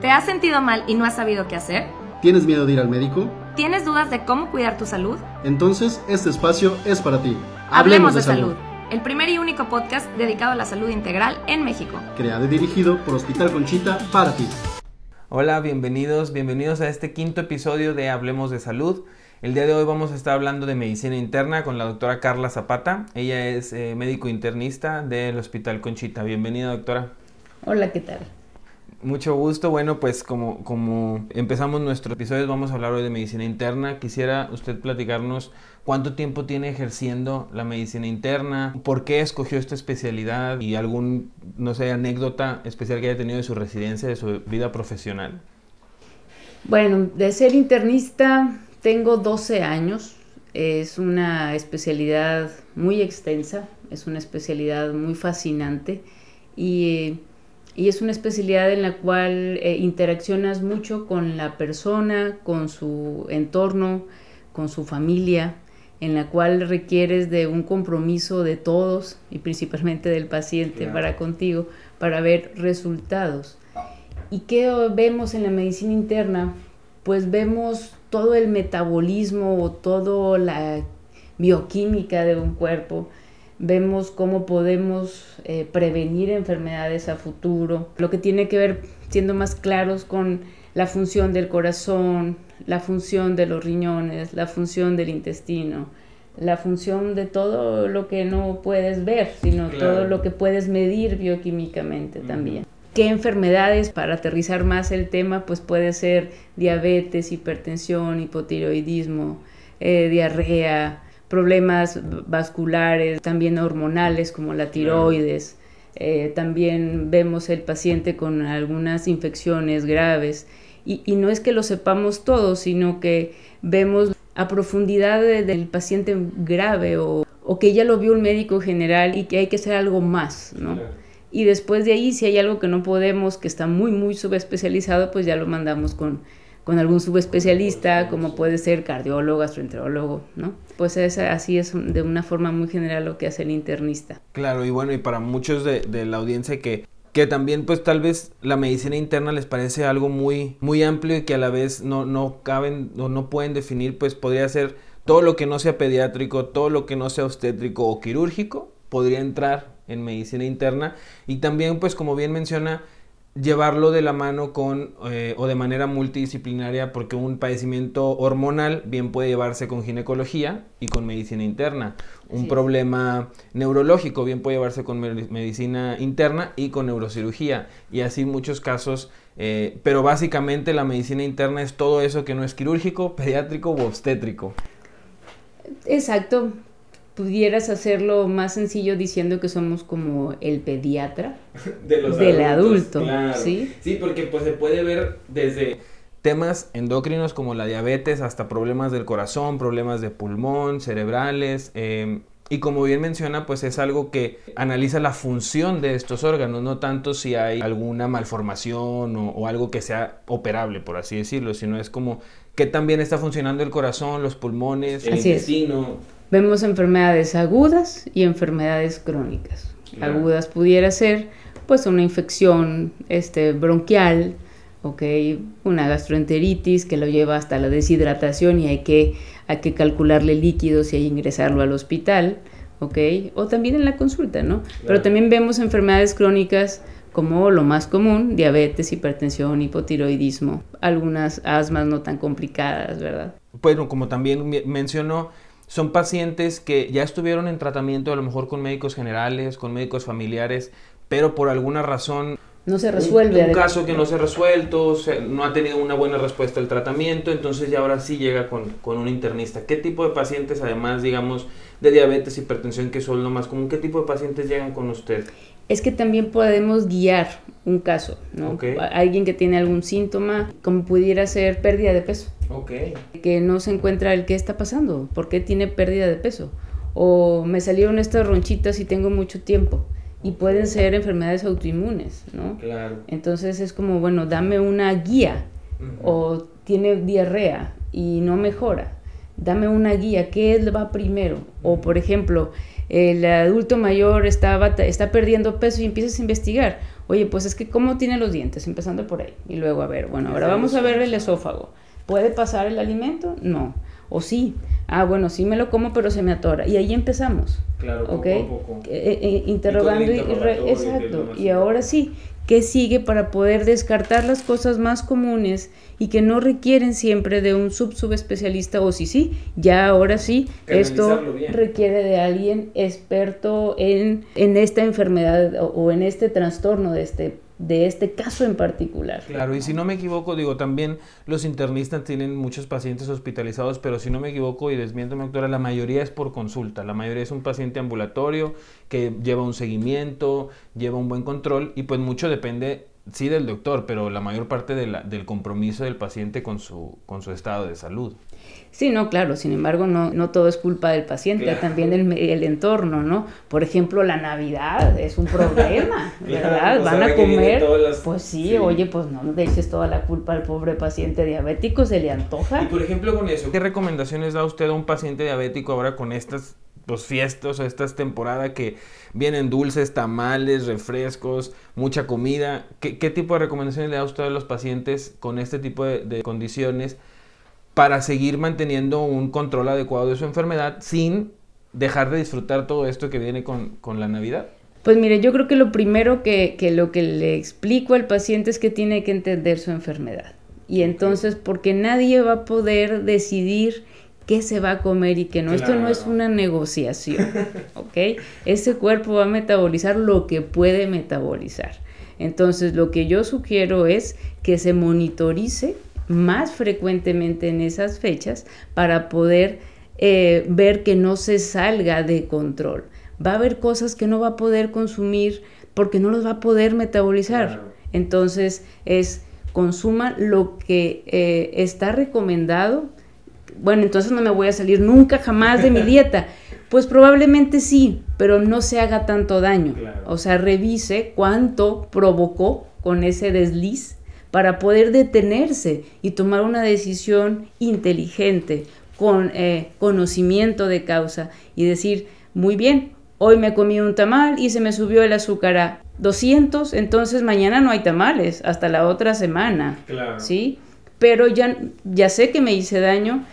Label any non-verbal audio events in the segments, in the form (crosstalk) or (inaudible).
¿Te has sentido mal y no has sabido qué hacer? ¿Tienes miedo de ir al médico? ¿Tienes dudas de cómo cuidar tu salud? Entonces, este espacio es para ti. Hablemos, de, salud. El primer y único podcast dedicado a la salud integral en México. Creado y dirigido por Hospital Conchita para ti. Hola, bienvenidos, bienvenidos a este quinto episodio de Hablemos de Salud. El día de hoy vamos a estar hablando de medicina interna con la doctora Carla Zapata. Ella es eh, médico internista del Hospital Conchita. Bienvenida, doctora. Hola, ¿qué tal? Mucho gusto. Bueno, pues como, como empezamos nuestro episodio, vamos a hablar hoy de medicina interna. Quisiera usted platicarnos cuánto tiempo tiene ejerciendo la medicina interna, por qué escogió esta especialidad y algún, no sé, anécdota especial que haya tenido de su residencia, de su vida profesional. Bueno, de ser internista tengo 12 años. Es una especialidad muy extensa, es una especialidad muy fascinante y y es una especialidad en la cual eh, interaccionas mucho con la persona, con su entorno, con su familia, en la cual requieres de un compromiso de todos y principalmente del paciente para contigo para ver resultados. ¿Y qué vemos en la medicina interna? Pues vemos todo el metabolismo o toda la bioquímica de un cuerpo, vemos cómo podemos eh, prevenir enfermedades a futuro, lo que tiene que ver siendo más claros con la función del corazón, la función de los riñones, la función del intestino, la función de todo lo que no puedes ver, sino todo lo que puedes medir bioquímicamente también. ¿Qué enfermedades, para aterrizar más el tema, pues puede ser diabetes, hipertensión, hipotiroidismo, eh, diarrea, problemas vasculares, también hormonales como la tiroides. Eh, también vemos el paciente con algunas infecciones graves. Y, no es que lo sepamos todo, sino que vemos a profundidad del paciente grave o, que ya lo vio un médico general y que hay que hacer algo más, ¿no? Y después de ahí, si hay algo que no podemos, que está muy, muy subespecializado, pues ya lo mandamos con, con algún subespecialista, como puede ser cardiólogo, gastroenterólogo, ¿no? Pues es, así es de una forma muy general lo que hace el internista. Claro, y bueno, y para muchos de, la audiencia que, que también pues tal vez la medicina interna les parece algo muy, muy amplio y que a la vez no, no caben o no pueden definir, pues podría ser todo lo que no sea pediátrico, todo lo que no sea obstétrico o quirúrgico, podría entrar en medicina interna y también pues como bien menciona, llevarlo de la mano con eh, o de manera multidisciplinaria porque un padecimiento hormonal bien puede llevarse con ginecología y con medicina interna. Un problema neurológico bien puede llevarse con medicina interna y con neurocirugía y así muchos casos. Eh, pero básicamente la medicina interna es todo eso que no es quirúrgico, pediátrico u obstétrico. Exacto, pudieras hacerlo más sencillo diciendo que somos como el pediatra (laughs) del adulto, ¿sí? Sí, porque pues se puede ver desde temas endocrinos como la diabetes hasta problemas del corazón, problemas de pulmón, cerebrales. Em, y como bien menciona, pues es algo que analiza la función de estos órganos, no tanto si hay alguna malformación o, algo que sea operable, por así decirlo, sino es como que también está funcionando el corazón, los pulmones, el intestino. Vemos enfermedades agudas y enfermedades crónicas. Agudas pudiera ser pues una infección este, bronquial, okay, una gastroenteritis que lo lleva hasta la deshidratación y hay que, hay que calcularle líquidos y hay ingresarlo al hospital, okay, o también en la consulta, ¿no? Pero también vemos enfermedades crónicas como lo más común, diabetes, hipertensión, hipotiroidismo, algunas asmas no tan complicadas, ¿verdad? Bueno, como también mencionó, son pacientes que ya estuvieron en tratamiento a lo mejor con médicos generales, con médicos familiares, pero por alguna razón no se resuelve. Un, caso que no se ha resuelto, no ha tenido una buena respuesta al tratamiento, entonces ya ahora sí llega con, con, un internista. ¿Qué tipo de pacientes, además, digamos, de diabetes, hipertensión, que son lo más común, qué tipo de pacientes llegan con usted? Es que también podemos guiar un caso, ¿no? Alguien que tiene algún síntoma, como pudiera ser pérdida de peso. Okay. Que no se encuentra el qué está pasando, por qué tiene pérdida de peso. O me salieron estas ronchitas y tengo mucho tiempo. Y pueden ser enfermedades autoinmunes, ¿no? Claro. Entonces es como, bueno, dame una guía. O tiene diarrea y no mejora. Dame una guía, ¿qué va primero? O por ejemplo, el adulto mayor está, está perdiendo peso y empiezas a investigar Oye, pues es que cómo tiene los dientes, empezando por ahí. Y luego, a ver, bueno, ahora vamos a ver el esófago. ¿Puede pasar el alimento? No. O sí. Ah, bueno, sí me lo como, pero se me atora. Y ahí empezamos. Claro, ¿ok? poco a poco. Eh, eh, interrogando y, re- exacto. Y ahora sí, ¿qué sigue para poder descartar las cosas más comunes y que no requieren siempre de un sub subespecialista o sí sí, ya ahora sí, esto bien. requiere de alguien experto en, en esta enfermedad o, o en este trastorno de este de este caso en particular. Claro, y si no me equivoco, digo, también los internistas tienen muchos pacientes hospitalizados, pero si no me equivoco y desmiéntame, doctora, la mayoría es por consulta, la mayoría es un paciente ambulatorio que lleva un seguimiento, lleva un buen control y pues mucho depende, sí, del doctor, pero la mayor parte del compromiso del paciente con su, con su estado de salud. Sí, no, claro, sin embargo, no, no todo es culpa del paciente, Claro. también el, el entorno, ¿no? Por ejemplo, la Navidad es un problema, (laughs) ¿verdad? Van a comer, todas las- pues sí, sí. oye, pues no le eches toda la culpa al pobre paciente diabético, se le antoja. Y por ejemplo con eso, ¿qué recomendaciones da usted a un paciente diabético ahora con estas pues, fiestas o estas temporadas que vienen dulces, tamales, refrescos, mucha comida? ¿Qué, qué tipo de recomendaciones le da usted a los pacientes con este tipo de, de condiciones para seguir manteniendo un control adecuado de su enfermedad sin dejar de disfrutar todo esto que viene con, con la Navidad? Pues mire, yo creo que lo primero que, que lo que le explico al paciente es que tiene que entender su enfermedad. Y entonces, porque nadie va a poder decidir qué se va a comer y qué no. Esto no es una negociación, (laughs) ¿ok? Ese cuerpo va a metabolizar lo que puede metabolizar. Entonces, lo que yo sugiero es que se monitorice más frecuentemente en esas fechas para poder eh, ver que no se salga de control. Va a haber cosas que no va a poder consumir porque no los va a poder metabolizar. Claro. Entonces, es consuma lo que eh, está recomendado. Bueno, entonces no me voy a salir nunca jamás de mi (laughs) dieta. Pues probablemente sí, pero no se haga tanto daño. Claro. O sea, revise cuánto provocó con ese desliz para poder detenerse y tomar una decisión inteligente, con eh, conocimiento de causa y decir, muy bien, hoy me comí un tamal y se me subió el azúcar a 200, entonces mañana no hay tamales, hasta la otra semana. Claro. ¿Sí? Pero ya, ya sé que me hice daño,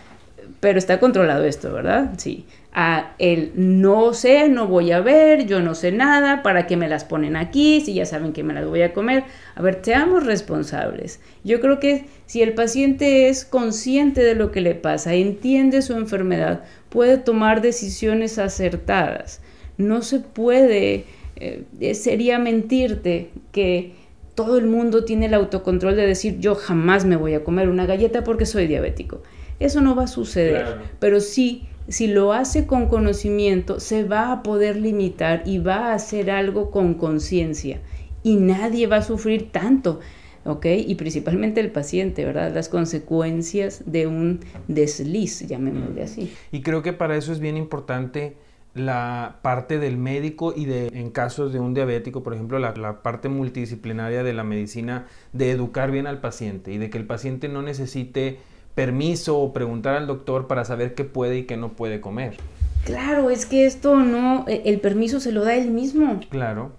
pero está controlado esto, ¿verdad? Sí. A el no sé, no voy a ver, yo no sé nada, ¿para qué me las ponen aquí? Si ya saben que me las voy a comer. A ver, seamos responsables. Yo creo que si el paciente es consciente de lo que le pasa, entiende su enfermedad, puede tomar decisiones acertadas. No se puede, eh, sería mentirte que todo el mundo tiene el autocontrol de decir yo jamás me voy a comer una galleta porque soy diabético. Eso no va a suceder, Claro. pero sí, si lo hace con conocimiento, se va a poder limitar y va a hacer algo con conciencia y nadie va a sufrir tanto, ¿ok? Y principalmente el paciente, ¿verdad? Las consecuencias de un desliz, llamémosle así. Y creo que para eso es bien importante la parte del médico y de, en casos de un diabético, por ejemplo, la, la parte multidisciplinaria de la medicina, de educar bien al paciente y de que el paciente no necesite permiso o preguntar al doctor para saber qué puede y qué no puede comer. Claro, es que esto no, eh, el permiso se lo da él mismo. Claro.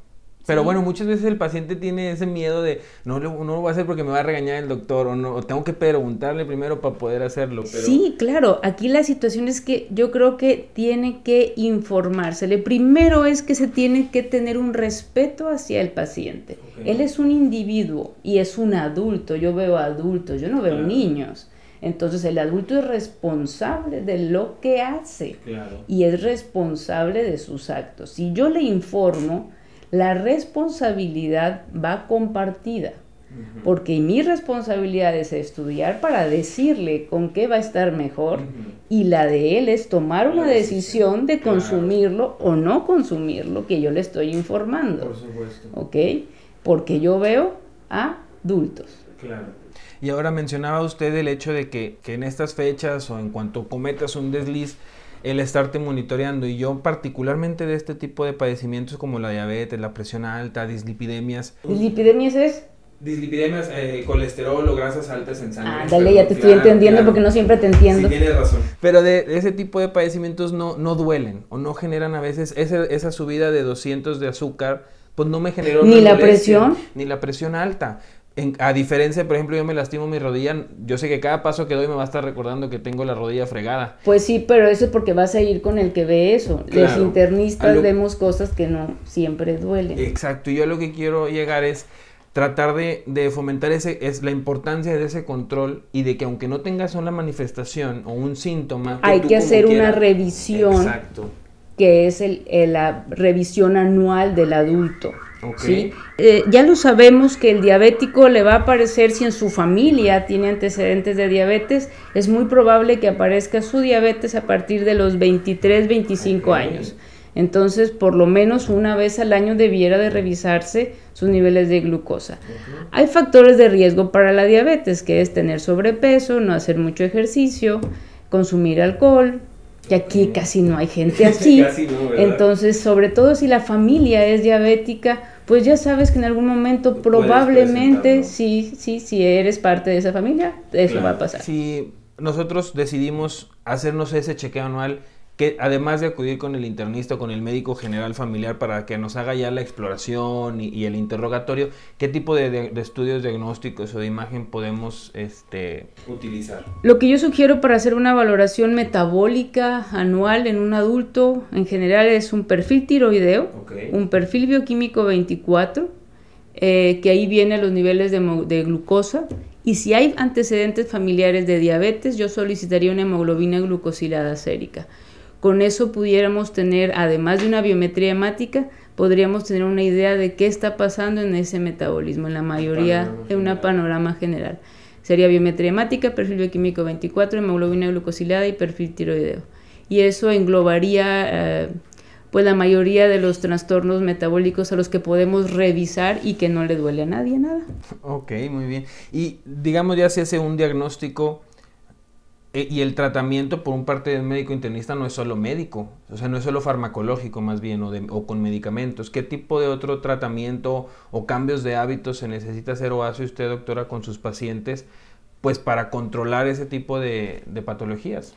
Pero Sí. bueno, muchas veces el paciente tiene ese miedo de no, lo- no lo voy a hacer porque me va a regañar el doctor o no o tengo que preguntarle primero para poder hacerlo. Pero... Sí, claro. Aquí la situación es que yo creo que tiene que informársele. Primero es que se tiene que tener un respeto hacia el paciente. Él es un individuo y es un adulto. Yo veo adultos, yo no veo Claro. niños. Entonces el adulto es responsable de lo que hace Claro. y es responsable de sus actos. Si yo le informo, la responsabilidad va compartida. Porque mi responsabilidad es estudiar para decirle con qué va a estar mejor y la de él es tomar una decisión de claro. consumirlo o no consumirlo que yo le estoy informando. Por supuesto. ¿Ok? Porque yo veo a adultos. Claro. Y ahora mencionaba usted el hecho de que, que en estas fechas o en cuanto cometas un desliz, el estarte monitoreando. Y yo particularmente de este tipo de padecimientos como la diabetes, la presión alta, dislipidemias. Dislipidemias es, Dislipidemias, eh, colesterol o grasas altas en sangre. ah, dale, ya te estoy entendiendo porque no siempre te entiendo. tienes razón. Pero de, de ese tipo de padecimientos no, no duelen o no generan a veces ese- esa subida de 200 de azúcar pues no me generó Ni la molestia, presión. Ni la presión alta. En- a diferencia, por ejemplo, yo me lastimo mi rodilla, yo sé que cada paso que doy me va a estar recordando que tengo la rodilla fregada. Pues sí, pero eso es porque vas a ir con el que ve eso. Los internistas lo- vemos cosas que no siempre duelen. Exacto, y yo lo que quiero llegar es tratar de, de fomentar ese, es la importancia de ese control y de que aunque no tengas una manifestación o un síntoma, Hay que hacer una revisión, Exacto. que es el, el- la revisión anual del adulto. Eh, ya lo sabemos que el diabético le va a aparecer si en su familia tiene antecedentes de diabetes, es muy probable que aparezca su diabetes a partir de los 23, 25 Ok. años. Entonces, por lo menos una vez al año debiera de revisarse sus niveles de glucosa. Hay factores de riesgo para la diabetes, que es tener sobrepeso, no hacer mucho ejercicio, consumir alcohol, que aquí casi no hay gente (laughs) así. Casi no, ¿verdad? Entonces, sobre todo si la familia es diabética, pues ya sabes que en algún momento probablemente, sí, sí, si eres parte de esa familia, eso Claro. va a pasar. Si nosotros decidimos hacernos ese chequeo anual, que además de acudir con el internista o con el médico general familiar para que nos haga ya la exploración y, y el interrogatorio, ¿qué tipo de, de- de estudios diagnósticos o de imagen podemos este, utilizar? Lo que yo sugiero para hacer una valoración metabólica anual en un adulto en general es un perfil tiroideo, un perfil bioquímico 24, eh, que ahí vienen los niveles de, de glucosa. Y si hay antecedentes familiares de diabetes, yo solicitaría una hemoglobina glucosilada sérica. Con eso pudiéramos tener, además de una biometría hemática, podríamos tener una idea de qué está pasando en ese metabolismo, en la mayoría de una panorama general. Sería biometría hemática, perfil bioquímico 24, hemoglobina glucosilada y perfil tiroideo. Y eso englobaría eh, pues la mayoría de los trastornos metabólicos a los que podemos revisar y que no le duele a nadie nada. Ok, muy bien. Y digamos ya se hace un diagnóstico eh, y el tratamiento por un parte del médico internista no es solo médico, o sea, no es solo farmacológico más bien o, con medicamentos. ¿Qué tipo de otro tratamiento o cambios de hábitos se necesita hacer o hace usted, doctora, con sus pacientes, pues para controlar ese tipo de, de patologías?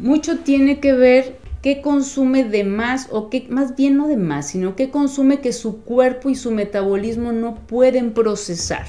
Mucho tiene que ver qué consume de más o qué, más bien no de más, sino qué consume que su cuerpo y su metabolismo no pueden procesar.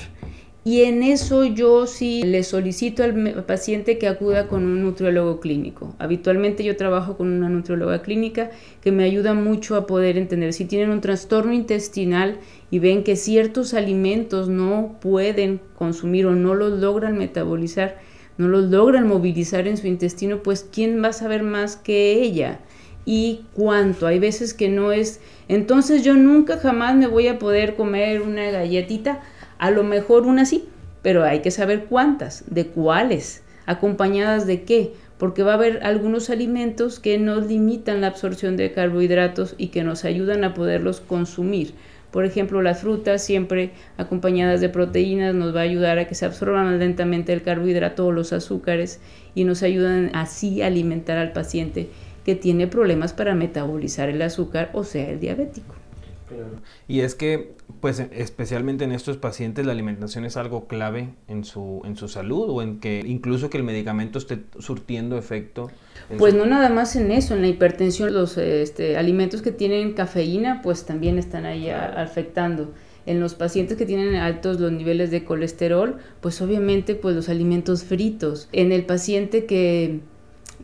Y en eso yo sí le solicito al paciente que acuda con un nutriólogo clínico. Habitualmente yo trabajo con una nutrióloga clínica que me ayuda mucho a poder entender si tienen un trastorno intestinal y ven que ciertos alimentos no pueden consumir o no los logran metabolizar, no los logran movilizar en su intestino, pues ¿quién va a saber más que ella? Y cuánto. Hay veces que no es, entonces yo nunca jamás me voy a poder comer una galletita, a lo mejor una sí, pero hay que saber cuántas, de cuáles, acompañadas de qué, porque va a haber algunos alimentos que nos limitan la absorción de carbohidratos y que nos ayudan a poderlos consumir. Por ejemplo, las frutas siempre acompañadas de proteínas nos va a ayudar a que se absorban lentamente el carbohidrato o los azúcares y nos ayudan así a alimentar al paciente que tiene problemas para metabolizar el azúcar, o sea, el diabético. Y es que, pues especialmente en estos pacientes, la alimentación es algo clave en su, en su salud o en que incluso que el medicamento esté surtiendo efecto. Pues su- no nada más en eso, en la hipertensión, los este, alimentos que tienen cafeína, pues también están ahí a- afectando. En los pacientes que tienen altos los niveles de colesterol, pues obviamente pues los alimentos fritos. En el paciente que,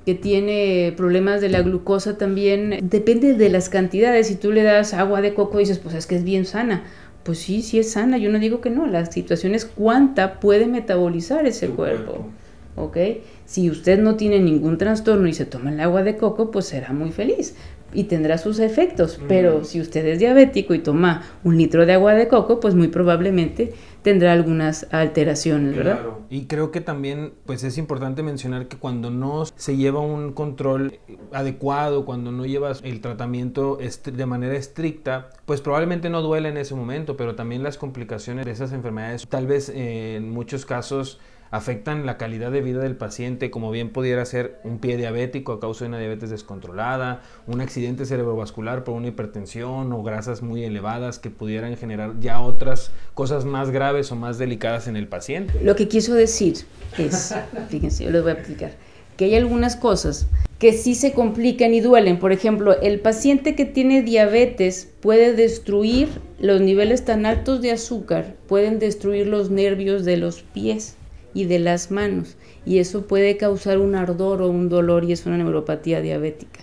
que tiene problemas de la glucosa también, depende de las cantidades. Si tú le das agua de coco, dices, pues es que es bien sana. Pues sí, sí es sana. Yo no digo que no. La situación es cuánta puede metabolizar ese cuerpo. ¿ok? Si usted no tiene ningún trastorno y se toma el agua de coco, pues será muy feliz y tendrá sus efectos. Pero si usted es diabético y toma un litro de agua de coco, pues muy probablemente tendrá algunas alteraciones, ¿verdad? Y creo que también pues es importante mencionar que cuando no se lleva un control adecuado, cuando no llevas el tratamiento de manera estricta, pues probablemente no duele en ese momento, pero también las complicaciones de esas enfermedades tal vez eh, en muchos casos afectan la calidad de vida del paciente, como bien pudiera ser un pie diabético a causa de una diabetes descontrolada, un accidente cerebrovascular por una hipertensión o grasas muy elevadas que pudieran generar ya otras cosas más graves o más delicadas en el paciente. Lo que quiso decir es, (laughs) fíjense, yo les voy a explicar, que hay algunas cosas que sí se complican y duelen. Por ejemplo, el paciente que tiene diabetes puede destruir los niveles tan altos de azúcar pueden destruir los nervios de los pies y de las manos y eso puede causar un ardor o un dolor y es una neuropatía diabética.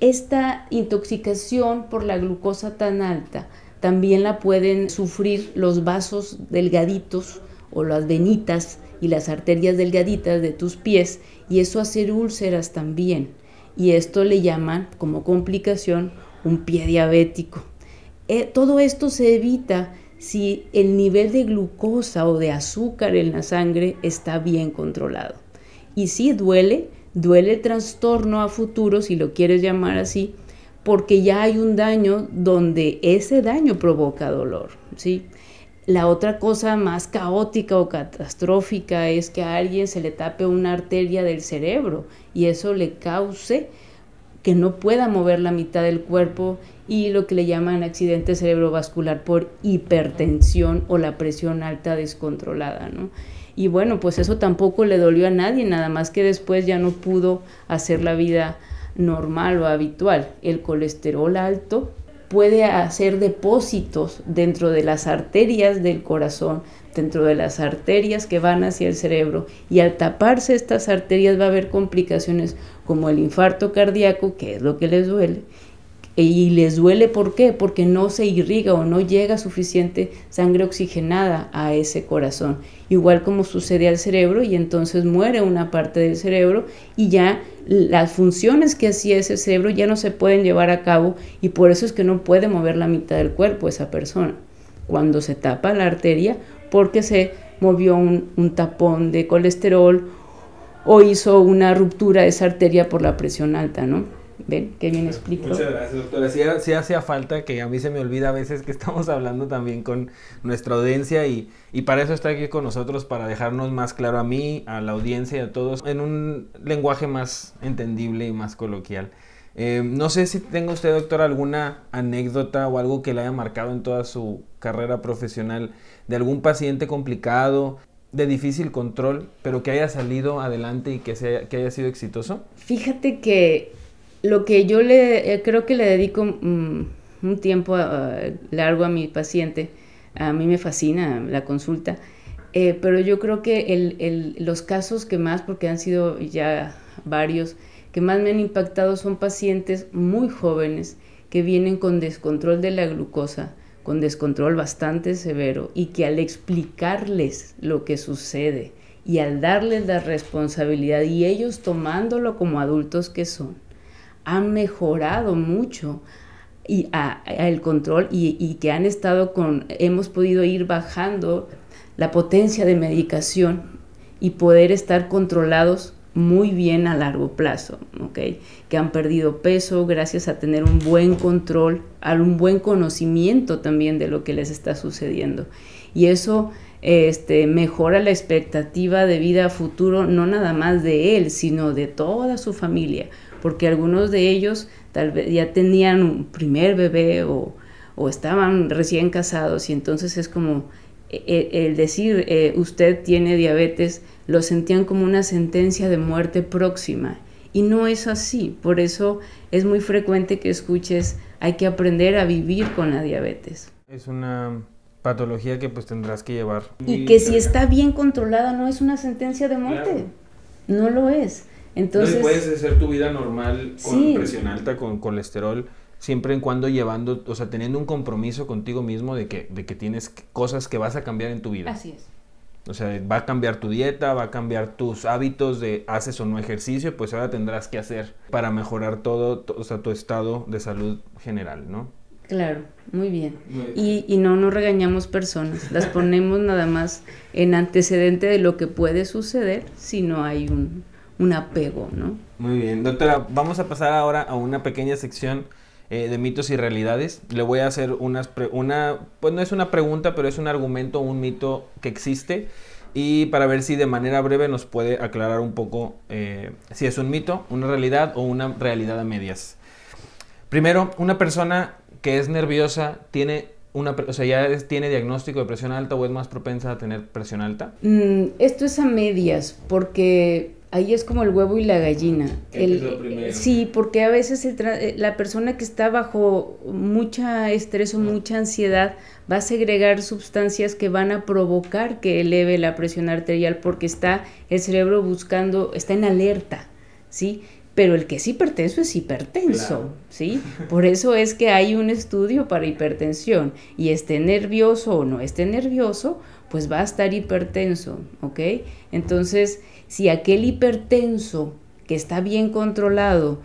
Esta intoxicación por la glucosa tan alta también la pueden sufrir los vasos delgaditos o las venitas y las arterias delgaditas de tus pies y eso hace úlceras también. Y esto le llaman como complicación un pie diabético. Eh, todo esto se evita si el nivel de glucosa o de azúcar en la sangre está bien controlado. Y si duele, duele el trastorno a futuro, si lo quieres llamar así, porque ya hay un daño donde ese daño provoca dolor, ¿sí? La otra cosa más caótica o catastrófica es que a alguien se le tape una arteria del cerebro y eso le cause que no pueda mover la mitad del cuerpo y lo que le llaman accidente cerebrovascular por hipertensión o la presión alta descontrolada, ¿no? Y bueno, pues eso tampoco le dolió a nadie, nada más que después ya no pudo hacer la vida normal o habitual. El colesterol alto puede hacer depósitos dentro de las arterias del corazón, dentro de las arterias que van hacia el cerebro y al taparse estas arterias va a haber complicaciones como el infarto cardíaco, que es lo que les duele, y les duele ¿por qué? Porque no se irriga o no llega suficiente sangre oxigenada a ese corazón. Igual como sucede al cerebro y entonces muere una parte del cerebro y ya las funciones que hacía ese cerebro ya no se pueden llevar a cabo y por eso es que no puede mover la mitad del cuerpo esa persona. Cuando se tapa la arteria porque se movió un, un tapón de colesterol o hizo una ruptura de esa arteria por la presión alta, ¿no? ¿Ven? Qué bien explico. Muchas gracias, doctora. Sí, hacía falta que a mí se me olvida a veces que (laughs) estamos hablando también con nuestra audiencia y, y, para eso está aquí con nosotros, para dejarnos más claro a mí, a la audiencia y a todos en un lenguaje más entendible y más coloquial. Eh, no sé si tenga usted, doctora, alguna anécdota o algo que le haya marcado en toda su carrera profesional de algún paciente complicado, de difícil control, pero que haya salido adelante y que, sea, que haya sido exitoso. Fíjate que lo que yo le eh, creo que le dedico mm, un tiempo largo a mi paciente, a mí me fascina la consulta, eh, pero yo creo que el, los casos que más, porque han sido ya varios, que más me han impactado son pacientes muy jóvenes que vienen con descontrol de la glucosa, con descontrol bastante severo y que al explicarles lo que sucede y al darles la responsabilidad y ellos tomándolo como adultos que son, han mejorado mucho y el control y, que han estado con, hemos podido ir bajando la potencia de medicación y poder estar controlados muy bien a largo plazo, ¿ok? Que han perdido peso gracias a tener un buen control, a un buen conocimiento también de lo que les está sucediendo. Y eso este, mejora la expectativa de vida futuro, no nada más de él, sino de toda su familia porque algunos de ellos tal vez ya tenían un primer bebé o, estaban recién casados y entonces es como e, e, el, decir eh, usted tiene diabetes lo sentían como una sentencia de muerte próxima y no es así, por eso es muy frecuente que escuches hay que aprender a vivir con la diabetes. Es una patología que pues tendrás que llevar. Y que si está bien controlada no es una sentencia de muerte, no lo es. Entonces, puedes hacer tu vida normal con presión alta, con colesterol, siempre en cuando llevando, o sea, teniendo un compromiso contigo mismo de que, de que tienes cosas que vas a cambiar en tu vida. Así es. O sea, va a cambiar tu dieta, va a cambiar tus hábitos de haces o no ejercicio, pues ahora tendrás que hacer para mejorar todo, o sea, tu estado de salud general, ¿no? Claro, muy bien. Y, y, no nos regañamos personas, las (laughs) ponemos nada más en antecedente de lo que puede suceder si no hay un, un apego, ¿no? Muy bien, doctora, vamos a pasar ahora a una pequeña sección eh, de mitos y realidades. Le voy a hacer unas una, pues no es una pregunta, pero es un argumento, un mito que existe y para ver si de manera breve nos puede aclarar un poco eh, si es un mito, una realidad o una realidad a medias. Primero, una persona que es nerviosa tiene una, o sea, ya tiene diagnóstico de presión alta o es más propensa a tener presión alta. Mm, esto es a medias porque ahí es como el huevo y la gallina. ¿Qué El- es lo primero? sí, porque a veces tra- eh, la persona que está bajo mucha estrés o mucha ansiedad va a segregar sustancias que van a provocar que eleve la presión arterial porque está el cerebro buscando, está en alerta, ¿sí? Pero el que es hipertenso es hipertenso, Claro. ¿sí? Por eso es que hay un estudio para hipertensión y esté nervioso o no esté nervioso, pues va a estar hipertenso, ¿ok? Entonces, si aquel hipertenso que está bien controlado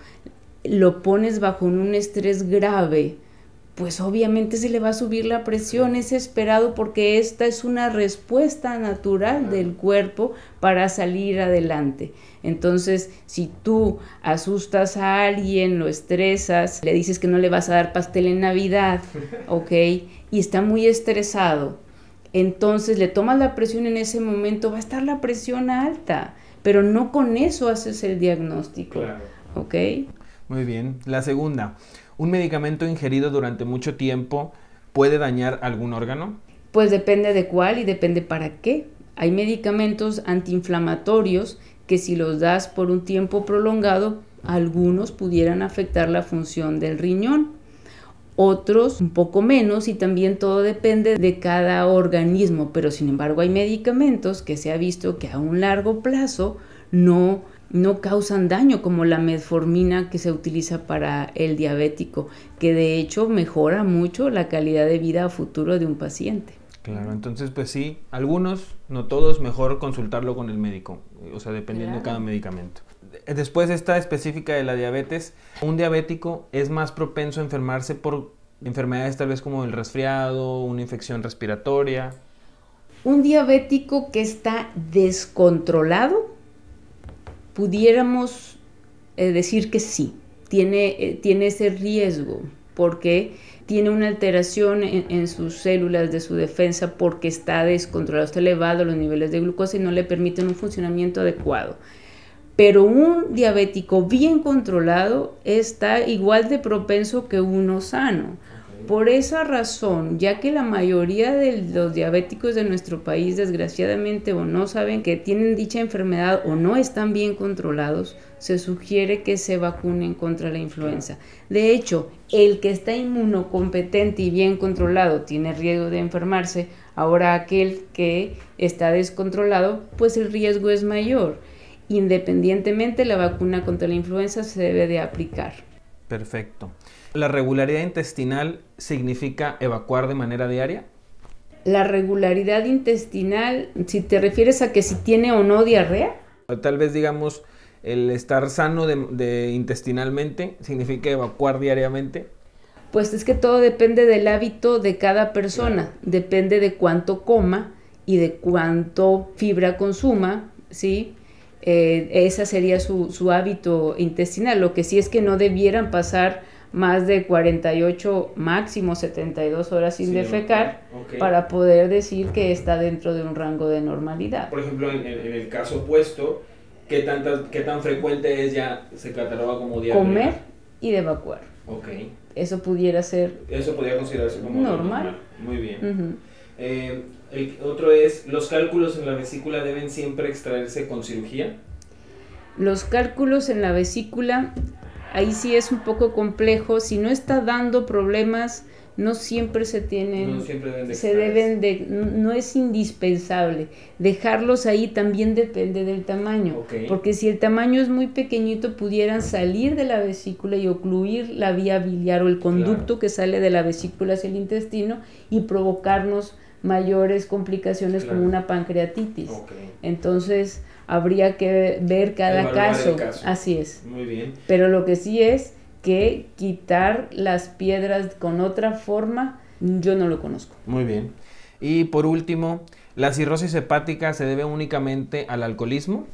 lo pones bajo un estrés grave, pues obviamente se le va a subir la presión, es esperado porque esta es una respuesta natural del cuerpo para salir adelante. Entonces, si tú asustas a alguien, lo estresas, le dices que no le vas a dar pastel en Navidad, (laughs) ¿ok? Y está muy estresado, entonces le tomas la presión en ese momento, va a estar la presión alta, pero no con eso haces el diagnóstico, ¿ok? Muy bien. La segunda, ¿un medicamento ingerido durante mucho tiempo puede dañar algún órgano? Pues depende de cuál y depende para qué. Hay medicamentos antiinflamatorios que si los das por un tiempo prolongado, algunos pudieran afectar la función del riñón, otros un poco menos y también todo depende de cada organismo, pero sin embargo hay medicamentos que se ha visto que a un largo plazo no no causan daño como la metformina que se utiliza para el diabético, que de hecho mejora mucho la calidad de vida a futuro de un paciente. Claro, entonces pues sí, algunos, no todos, mejor consultarlo con el médico, o sea, dependiendo de cada medicamento. Después esta específica de la diabetes, un diabético es más propenso a enfermarse por enfermedades tal vez como el resfriado, una infección respiratoria. Un diabético que está descontrolado, pudiéramos eh, decir que sí, tiene, eh, tiene ese riesgo, porque tiene una alteración en, en sus células de su defensa porque está descontrolado, está elevado los niveles de glucosa y no le permiten un funcionamiento adecuado. Pero un diabético bien controlado está igual de propenso que uno sano. Por esa razón, ya que la mayoría de los diabéticos de nuestro país, desgraciadamente, o no saben que tienen dicha enfermedad o no están bien controlados, se sugiere que se vacunen contra la influenza. De hecho, el que está inmunocompetente y bien controlado tiene riesgo de enfermarse, ahora aquel que está descontrolado, pues el riesgo es mayor. Independientemente, la vacuna contra la influenza se debe de aplicar. Perfecto. ¿La regularidad intestinal significa evacuar de manera diaria? La regularidad intestinal, si te refieres a que si tiene o no diarrea, Tal vez digamos el estar sano de, de intestinalmente significa evacuar diariamente. pues es que todo depende del hábito de cada persona, depende de cuánto coma y de cuánto fibra consuma, ¿sí? Eh, esa sería su, su hábito intestinal. Lo que sí es que no debieran pasar más de 48, máximo 72 horas sin Sí, defecar para poder decir que está dentro de un rango de normalidad. Por ejemplo, en, el caso opuesto, ¿qué, tantas, ¿qué tan frecuente es ya se cataloga como diarrea? Comer y de evacuar. Ok. Eso pudiera ser Eso podría considerarse como algo Normal. Muy bien. Eh, el otro es, ¿los cálculos en la vesícula deben siempre extraerse con cirugía? Los cálculos en la vesícula, ahí sí es un poco complejo. Si no está dando problemas, no siempre se tienen, No siempre deben de se deben de, no es indispensable. Dejarlos ahí también depende del tamaño, porque si el tamaño es muy pequeñito, pudieran salir de la vesícula y ocluir la vía biliar o el conducto que sale de la vesícula hacia el intestino y provocarnos mayores complicaciones Claro. como una pancreatitis. Entonces habría que ver cada caso. caso. Así es. Muy bien. Pero lo que sí es que quitar las piedras con otra forma, yo no lo conozco. Muy bien. Y por último, ¿la cirrosis hepática se debe únicamente al alcoholismo?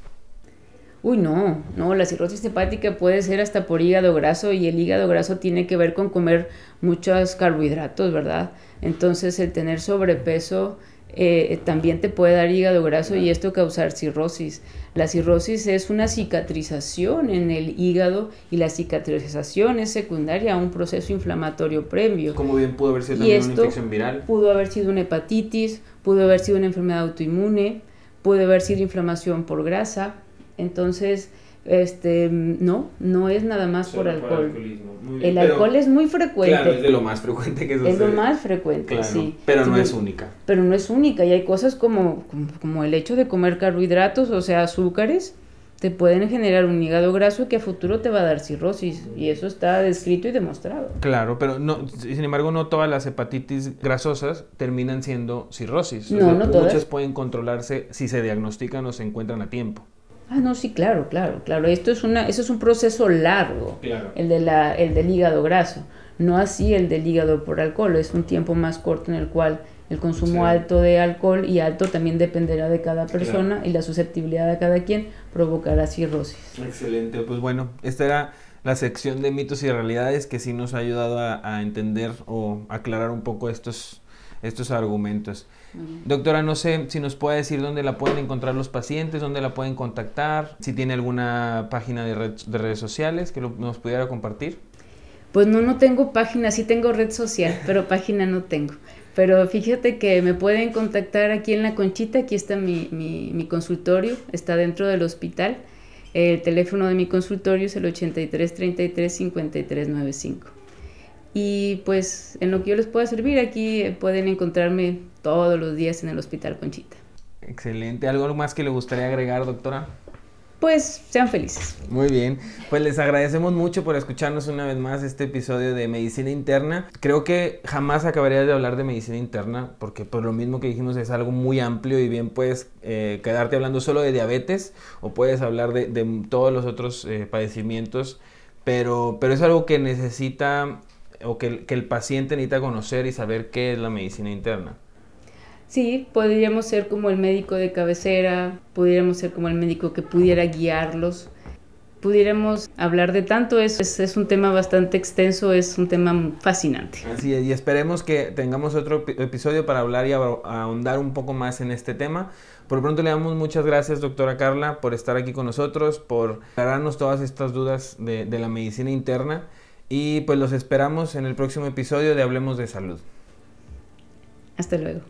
Uy, no, no, la cirrosis hepática puede ser hasta por hígado graso y el hígado graso tiene que ver con comer muchos carbohidratos, ¿verdad? Entonces el tener sobrepeso eh, también te puede dar hígado graso y esto causar cirrosis. La cirrosis es una cicatrización en el hígado y la cicatrización es secundaria a un proceso inflamatorio previo. Como bien pudo haber sido también una esto infección viral. pudo haber sido una hepatitis, pudo haber sido una enfermedad autoinmune, pudo haber sido inflamación por grasa, Entonces, este, no, no es nada más por alcohol. bien, El pero- alcohol es muy frecuente. Claro, es de lo más frecuente que sucede. Es lo más frecuente, Claro, sí. Pero no Sí, es única. Pero no es única y hay cosas como, como, como el hecho de comer carbohidratos, o sea, azúcares, te pueden generar un hígado graso que a futuro te va a dar cirrosis y eso está descrito y demostrado. Claro, pero no, sin embargo no todas las hepatitis grasosas terminan siendo cirrosis. No, no todas. Muchas pueden controlarse si se diagnostican o se encuentran a tiempo. Ah, no, sí, claro, claro, claro. Esto es una, eso es un proceso largo, Claro. el, de la, el del hígado graso. No así el del hígado por alcohol, es un tiempo más corto en el cual el consumo Sí. alto de alcohol y alto también dependerá de cada persona y la susceptibilidad de cada quien provocará cirrosis. Excelente, pues bueno, esta era la sección de mitos y realidades que sí nos ha ayudado a, a entender o aclarar un poco estos, estos argumentos. Doctora, no sé si nos puede decir dónde la pueden encontrar los pacientes, dónde la pueden contactar, si tiene alguna página de, red- de redes sociales que lo- nos pudiera compartir. Pues no, no tengo página, sí tengo red social, pero (laughs) página no tengo. Pero fíjate que me pueden contactar aquí en La Conchita, aquí está mi, mi, mi consultorio, está dentro del hospital. El teléfono de mi consultorio es el 83 33 53 95. Y pues en lo que yo les pueda servir, aquí pueden encontrarme todos los días en el Hospital Conchita. Excelente, ¿algo más que le gustaría agregar, doctora? Pues sean felices. Muy bien, pues les agradecemos mucho por escucharnos una vez más este episodio de Medicina Interna. Creo que jamás acabaría de hablar de medicina interna porque por lo mismo que dijimos es algo muy amplio y bien puedes eh, quedarte hablando solo de diabetes o puedes hablar de, de todos los otros eh, padecimientos, pero, pero es algo que necesita o que, el- que el paciente necesita conocer y saber qué es la medicina interna. Sí, podríamos ser como el médico de cabecera, pudiéramos ser como el médico que pudiera guiarlos, pudiéramos hablar de tanto, es, es, es un tema bastante extenso, es un tema fascinante. Así es, y esperemos que tengamos otro epi- episodio para hablar y ahondar un poco más en este tema. Por pronto le damos muchas gracias, doctora Carla, por estar aquí con nosotros, por aclararnos todas estas dudas de, de la medicina interna. Y pues los esperamos en el próximo episodio de Hablemos de Salud. Hasta luego.